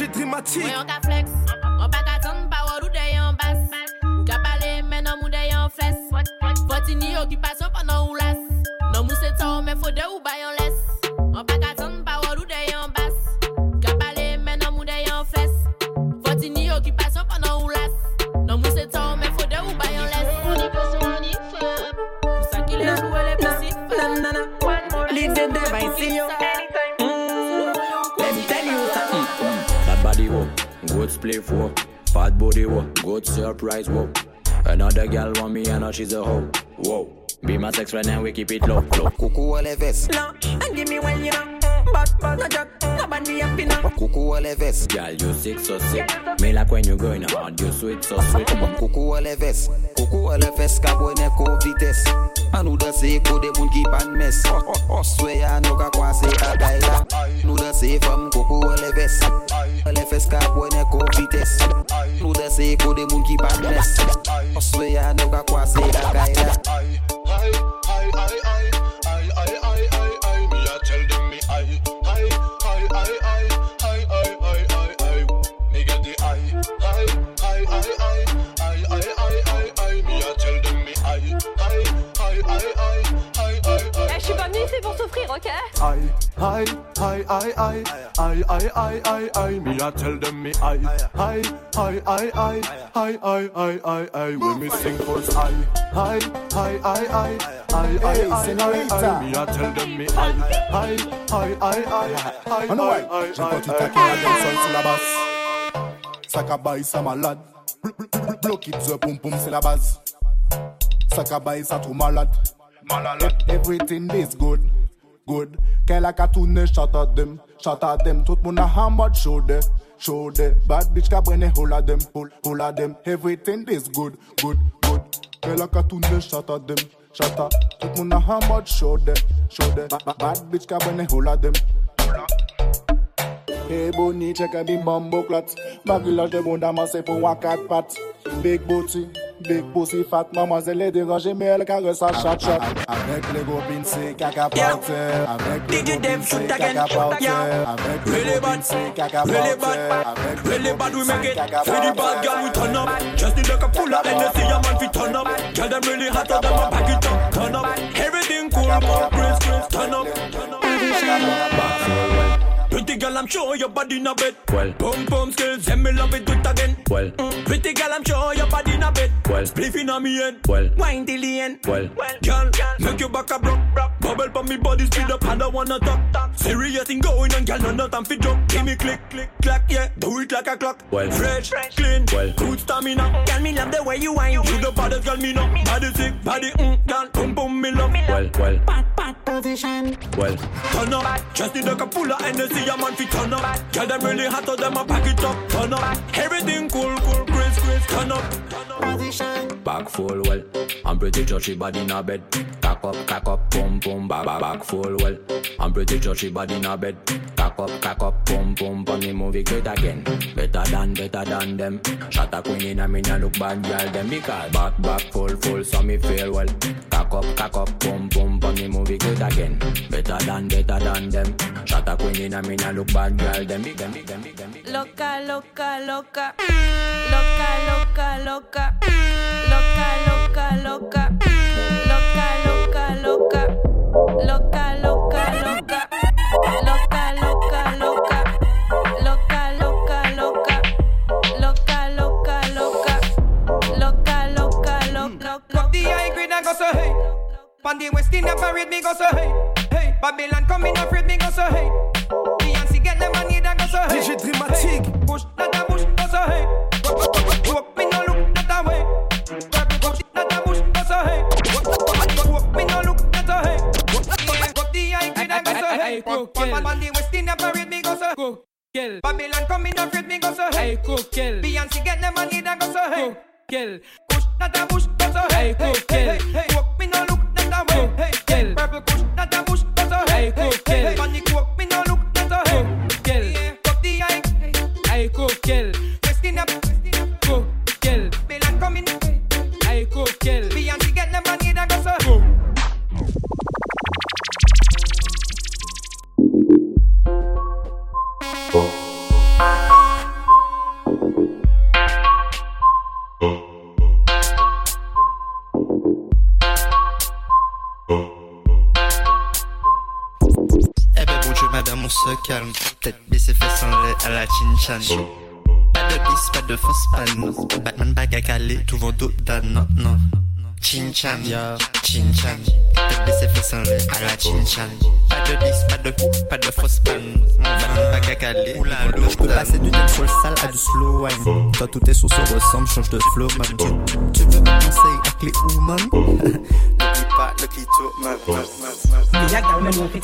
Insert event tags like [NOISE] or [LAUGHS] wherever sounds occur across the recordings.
DJ Dramatique. Ka flex, pa ka ton pa wad ou de yon bas Ou ka pale men nan mou de yon fles ni okipasyon panan ou las Nan mou se tan men fode ou bayon les Mwen pa ka ton pa wad ou de yon bas Ou ka pale men nan mou de yon fles Foti ni okipasyon panan ou las Nan mou se tan men fode ou bayon les On y on y Pou sa ki le le device good spliff, whoa. Fat body, whoa. Good surprise, whoa. Another gal want me, I know she's a hoe, whoa. Be my sex friend and we keep it low, low. Cuckoo all of us. and give me when you know. Mm, but, but, no joke. Nobody happy now. Cuckoo all of us. Girl, you sick, so sick. Me like when you going hard, you sweet, so sweet. Cuckoo all of us. Cuckoo all of us. Cabo ne ko vitesse. And who da say ko de moun keep and mess. [LAUGHS] Oh, oh, swear I no ka kwa se a guy la. Who da say from ko e ves Le fes ka bwene kon vites Nou dese e kode moun ki pa nes Oswe ya nou ka kwa se la kaida Aïe, aïe, aïe, aïe, aïe, aïe, aïe, aïe, aïe, me a tell them me aïe, aïe, aïe, aïe, aïe, aïe, aïe, aïe, aïe, aïe, when me sing first aïe, aïe, aïe, aïe, aïe, aïe, aïe, aïe, aïe, aïe, me a tell them me aïe, aïe, aïe, aïe, I know aïe, why. aïe, J'ai pas tout à c'est la base. Sakabaï ça malade. Block it the pum pum c'est la base. Sakabaï ça trop malade. Malade. Everything is good good. Care like a tune, shot at them, shot at them. Tout moun a hammered shoulder, shoulder. Bad bitch ka bring a them, whole, hula them. Everything is good, good, good. Care like a tune, shot at them, shot at. Tout moun a hammered show shoulder. Bad bitch ka bring a them, whole. Hey bonnie check out the bumbo clots. Baggy lodge the bunda, man say for wakat pat. Big booty big pussy fat Mademoiselle est dérangée mais elle caresse à chat chat Avec les gobines c'est caca Yeah. par terre Avec les Dig it. Gobines them, c'est shoot caca again. par Yeah. terre Avec les Really gobines c'est caca really par terre bad, Avec les really bad we make c'est it. caca For the par bad girl we turn up. Just need like a full of energy, a man fi turn up. Girl them really hot, so them a pack it up, turn up. Everything cool, but Chris Chris turn up, turn up. Back for well, Pretty girl, I'm sure your body in a bed. well, Pum pum skills, and me love it well, Spliff me head. well, Wine till the end. well. Girl, make your back a broke, Bubble pa me body speed up, and I wanna talk. Serious thing going on, girl, no no time for joke. Give me click, click, clack, yeah, do it like a clock. Well. fresh, clean, Well. good stamina. Girl, me love the way you whine. You the baddest girl, me know. Body sick, body, mm, girl, boom boom, me love. Well, well, Bad, bad position. well, Turn up, just need like a full of energy, a man fi turn up. Girl, them really hot, so them a pack it up. Turn up, everything cool, cool, Chris, Chris. Turn up, position. back full well. I'm pretty sure she body in a bed. Cock up, cock up, pum pum, back back back full well. I'm pretty sure she body in a bed. Cock up, cock up, pum pum, pon the movie great again. Better than, better than them. Shot a queen in a me nah look bad girl them because back back full full, so me feel well. Cock up, cock up, pum pum, pon the movie great again. Better than, better than them. Shot a queen in a me nah look bad girl them big. Loca, loca, loca. Loca, loca, loca. Loca, loca, loca. Loca, loca, loca. Loca, loca, loca. Loca, loca, loca. Loca, loca, loca. Loca, loca, loca. Loca, loca, loca. Up the high grade and go so hey. Pan the West Indian parade me go so hey. Hey, Babylon coming afraid me go so hey. Beyonce get them money and go so hey. DJ Drimatik. Hey, push not a push go so hey. Pan pan the West Indian parade me go so. Go, kill, Babylon coming afraid me go so. Hey. go, kill, Beyonce get them money and go so. Hey. go, kill, Push not a push, go so. Hey, Hey, hey, cool, hey, hey, kill. Walk me no look not a way, hey, kill. Purple push not a push, go so. Hey, hey, kill. Panic walk me no look not a hey. kill, cut the eye, hey. go, kill, Westin up, chin-chan. Pas de bis, pas de fausse panne. Batman bague à caler, tout vos dos d'âne, non, non. Chin-chan, chin-chan. Tête baissée, à la chin-chan. Pas de bis, pas de pas de fausse panne. Batman bague à caler, tout vos dos Je peux passer du dancehall sale à du slow wine. Toi, tout est sous se ressemble, change de flow, man. Tu, tu veux un conseil à clé ou man? N'oublie pas le clito, man. Me a gal me know fi.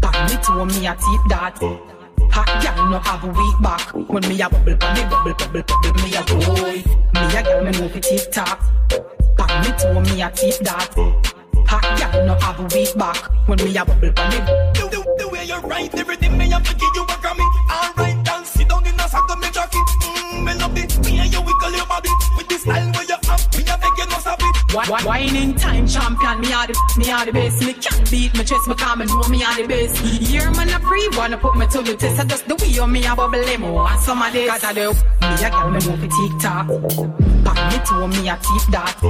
Pan me me a tip that. Hot gal no have a weak back. When me a bubble, me bubble, bubble, bubble, me a boy. Me a gal me know fi tick tock. Pan me toe me a tip that. Hot gal no have a weak back. When me a bubble, pan me. The, the, the way you write everything, me to give you a Grammy. Alright, dance, sit down in a sack of me jockey. Mmm, me love it. Me and you wiggle your body with the style Whining time champion, me are the me are the best. Me can't beat my chest, me calm and know me are the best. Here man a free, wanna put me to the test. I just the way you me a bubble limo and some of this. Cause I do me a gal me move it tick tock. Back me to me a tip that.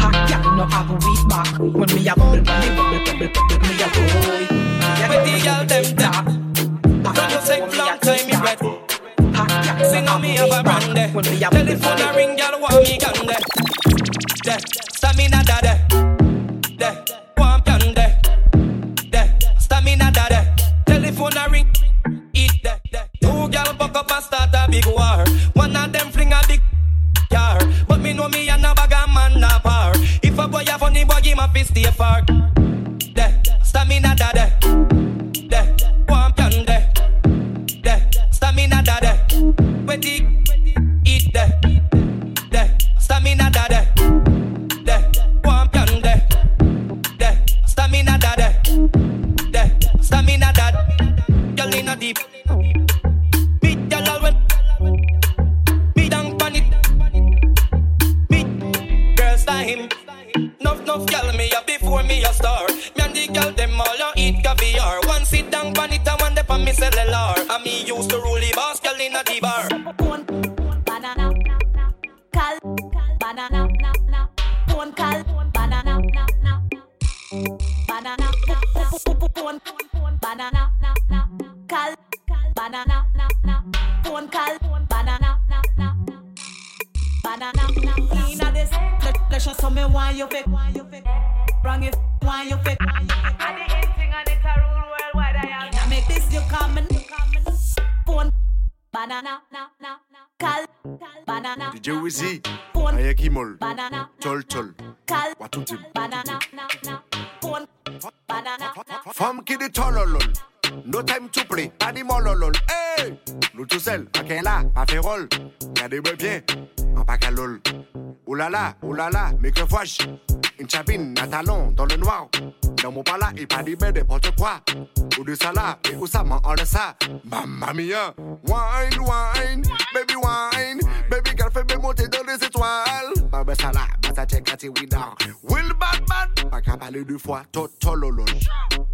Hot gal no have a weak back. When me a bubble, me bubble, bubble, bubble, me a boy. With the girl them tap. Don't you take long time, me breath. Sing on me have a brand there. Telephone a bar. banana, cal, banana, na, na, pon cal, banana, na, na, banana, pon, banana, banana, na, na, pon banana, na, na, banana, this, let let show some me why you fake, wrong why you fake. Banana, na, na, cal, banana. DJ Wizzy, Ayaki Mol, Banana, Tol Tol, cal, Watutim, banana, na, na, pon, banana, na. Femme qui tololol, no time to play, dit mololol, hey! Nous tout seuls, ok là, pas fait rôle, regardez-moi bien, en pacalol. Oulala, oulala, mais que vois-je? Une chabine, un talon, dans le noir. Dans mon pala, il pas ben n'importe quoi. Ou de ça et où ça ça? Mamma mia! Wine, wine, baby wine, baby girl fait me monter dans les étoiles. Là, bah ça check at we down. Will Batman, pas qu'à parler deux fois, totololol.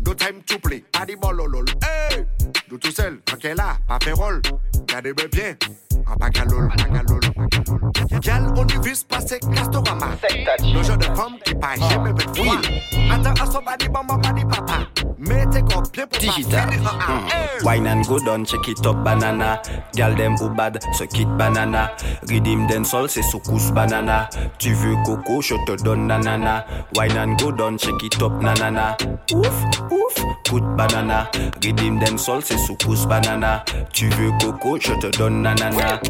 No time to play, pas dit bololol. Hey! Nous tout seuls, ok là, pas fait rôle. Regardez-moi bien, pacalol. Gal, on y vise passer Castorama. Le genre de femme qui paye jamais avec froid. Attends, à son body, maman, body, papa. Mettez quoi bien pour Digital. pas finir en un. Hey! Wine and go down, check it up banana. Gal dem ou bad, suck it banana. Redeem den sol, c'est soukous banana. Tu veux coco, je te donne nanana. Wine and go down, check it up nanana. Ouf, ouf, coup de banana. Redeem den sol, c'est soukous banana. Tu veux coco, je te donne nanana.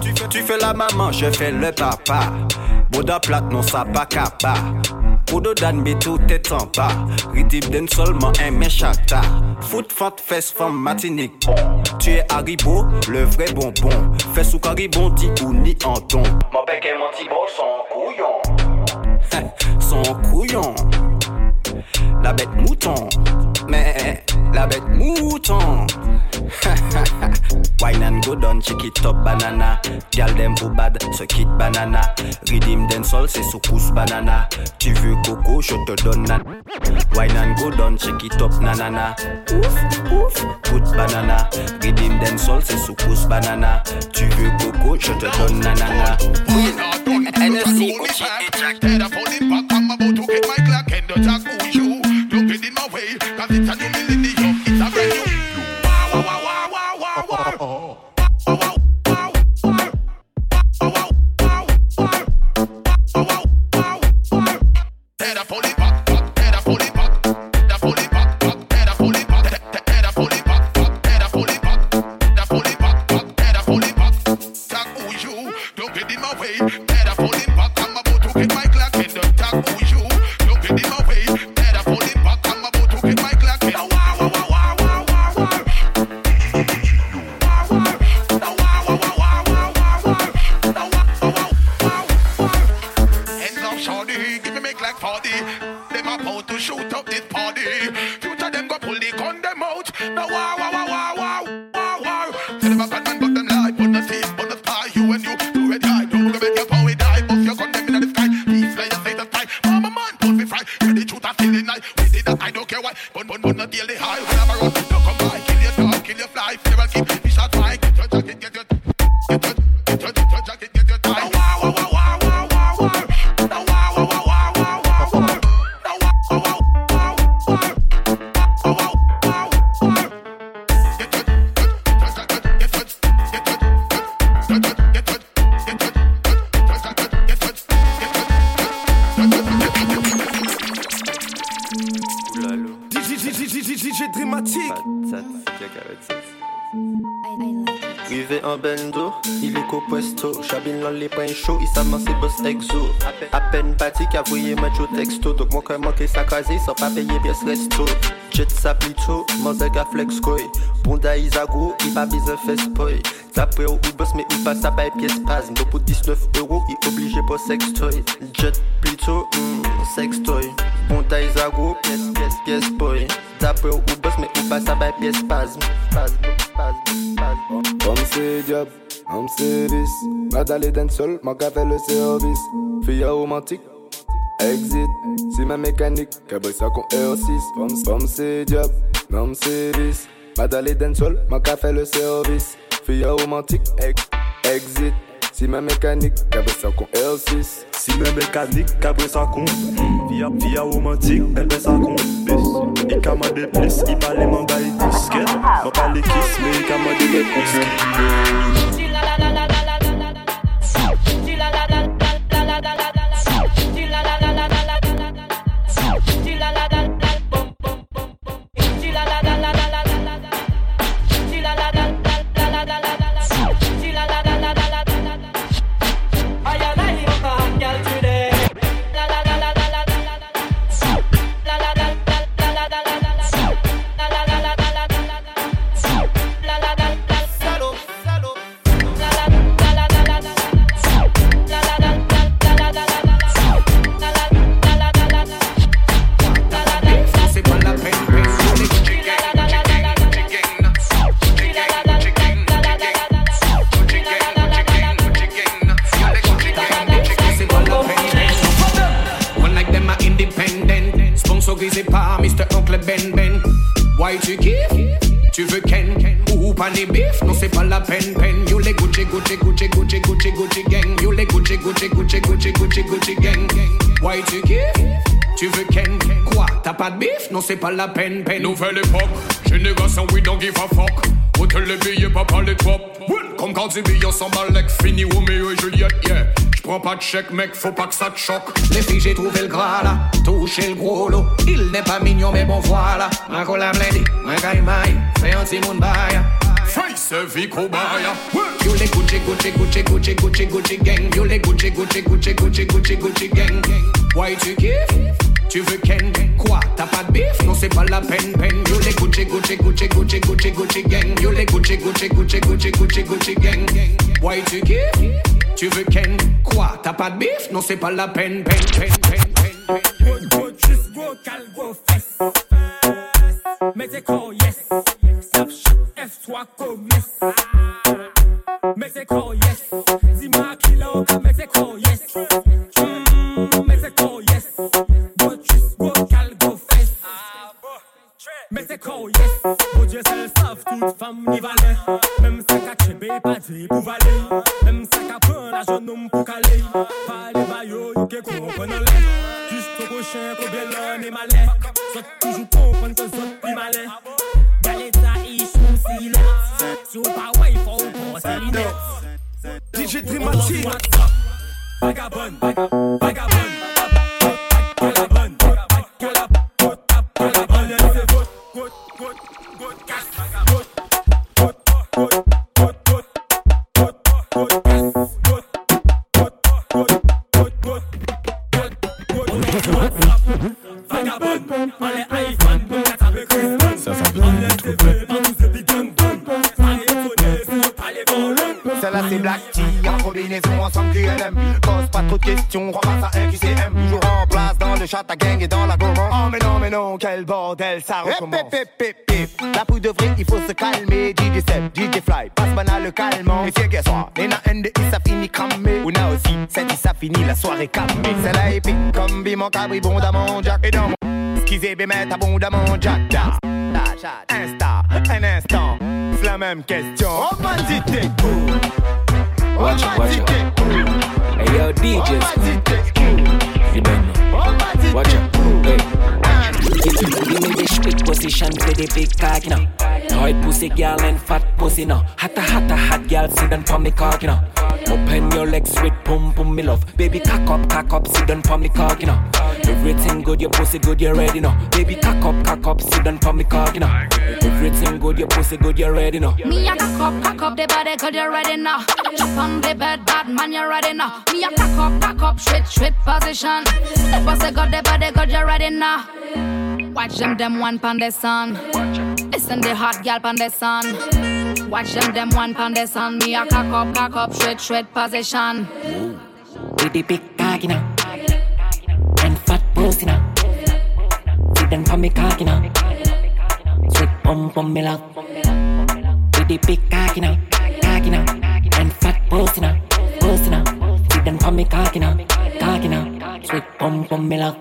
Tu fais, tu fais la maman, je fais le papa. Boda plate, non ça pas capa. Kodo dan beto tête en bas. Ridib den seulement un méchata. Foot fat fesse femme matinique. Tu es Haribo, le vrai bonbon. Fais sous caribon, dit ou ni en ton. Mon bec et mon tibo sont couillons. [LAUGHS] sont couillons. La bête mouton. Mais la bête mouton. [LAUGHS] Wine and go down, check it up banana. Gal dem bad, se quitte banana. Redeem den sol, c'est soukous banana. Tu veux coco, je te donne nan. Wine and go down, check it up nanana. Ouf, ouf, good banana. Redeem den sol, c'est soukous banana. Tu veux coco, je te donne nanana. Uchi et Jack. 40. Them about to shoot up this party. Future them go pull the gun them out. Now wow wow wow dans les points chauds, il s'amance ses boss exo. À peine parti qu'a voyé match au texto. Donc moi quand manqué sa crasé sans pas payer pièce resto. Jet sa plutôt, manzek à flex koi Bonda Isago, il pas besoin fait spoil D'après au ou boss mais il passe à pièce spasme Donc pour 19 euros, il obligé pour sextoy Jet plutôt, hmm, sextoy Bonda Isago, pièce, pièce, pièce boy. D'après au boss mais il passe à pièce spasme Comme c'est job, Mercedes, Madale Densol, ma café le service. Fille romantique, exit, c'est ma mécanique. Cabossa con R6, femme, c'est diable. Mercedes, Madale Densol, ma café le service. Fille romantique, exit. Si ma mécanique, cabre ça con L6. Si ma mécanique, cabre ça con. Via, via romantique, elle ça con. Il kama de plus, il parle m'en baille disquette. M'en parle kiss, mais il kama de plus. Par Mr. Oncle Ben Ben. Why tu kiffes? Tu veux Ken? Ou pas les bif? Non, c'est pas la peine, peine. You les Gucci, Gucci, Gucci, Gucci, Gucci, Gucci gang. You les Gucci, Gucci, Gucci, Gucci, Gucci, Gucci gang. Why tu kiffes? Tu veux Ken? Quoi? T'as pas de bif? Non, c'est pas la peine, peine. Nouvelle époque, génération, we don't give a fuck. Hôtel les billets, papa les top. Comme quand tu billes, on s'emballe, like fini, Romeo et Juliette, yeah. J'prends pas de chèque, mec, faut pas que ça te choque. Les filles, j'ai trouvé le gras là, touché le gros lot. Il n'est pas mignon, mais bon voilà. Ma cola blendée, ma maille, fais un petit monde bail. Face vie cobaya. You les Gucci, Gucci, Gucci, Gucci, Gucci, Gucci gang. You les Gucci, Gucci, Gucci, Gucci, Gucci, Gucci gang. Why tu kiffes? Tu veux Ken? Quoi? T'as pas de bif? Non, c'est pas la peine, peine. You les Gucci, Gucci, Gucci, Gucci, Gucci, Gucci gang. You les Gucci, Gucci, Gucci, Gucci, Gucci, Gucci gang. Why tu kiffes? Tu veux Ken? Quoi? T'as pas de bif? Non, c'est pas la peine, peine, peine, peine, peine. Go, go, just go, cal, go, fess. Mais c'est quoi, yes. Snapchat, F, Pas ouais, faut pour sa lunette. DJ vagabond, vagabond. Vagabond, Celle-là c'est Black Tea, combinaison ensemble QLM. Pose pas trop de questions, repasse à un QCM. Toujours en place dans le chat, ta gang et dans la gourmand. Oh mais non, mais non, quel bordel, ça recommence. La poudre de vrai, il faut se calmer. DJ Seb, DJ Fly, passe banal le calmant. Et c'est qu'est-ce soir, Nena NDI, ça finit cramé. On a aussi, c'est ça finit la soirée calmée. C'est la épique, comme Bimon Cabri, bon mon Jack. Et dans mon Skizé, bémet, abondamment Jack. Jack. Insta, un instant, c'est la même question. Oh, bandit, t'es cool. Watch it, watch it. Hey yo, DJs. You don't know. Watch it. Hey. Give me the stick position for the big cock, you know. Tight pussy girl and fat pussy, no. Hotta, hotta, hot girl, sit down for me cock, you know. Open your legs with pum pum, me love. Baby, cock up, cock up, sit down for me cock, you know. Everything good, your pussy good, you ready, now. Baby, cock up, cock up, sit down for me cock, you know. Everything good, your pussy good, you ready, now. Me a cock up, cock up the body, cause you're ready now. Jump on the bed, bad man, you're ready now. Me a cock up, cock up, straight, straight position. The pussy got the body, cause you're ready now. Watch them, them one pound the sun. Listen the hot gal pound the sun. Watch them, them one pound the sun. Me a cock up, cock up, straight, straight position. The big cock, you know. And fat pussy, now. Sit down for me cock, you know. Sweet pum pum, me love. The big cock, you know. Cock, you know. And fat pussy, now. Pussy, now. Sit down for me cock, you know. Cock, you know. Sweet pum pum, me love.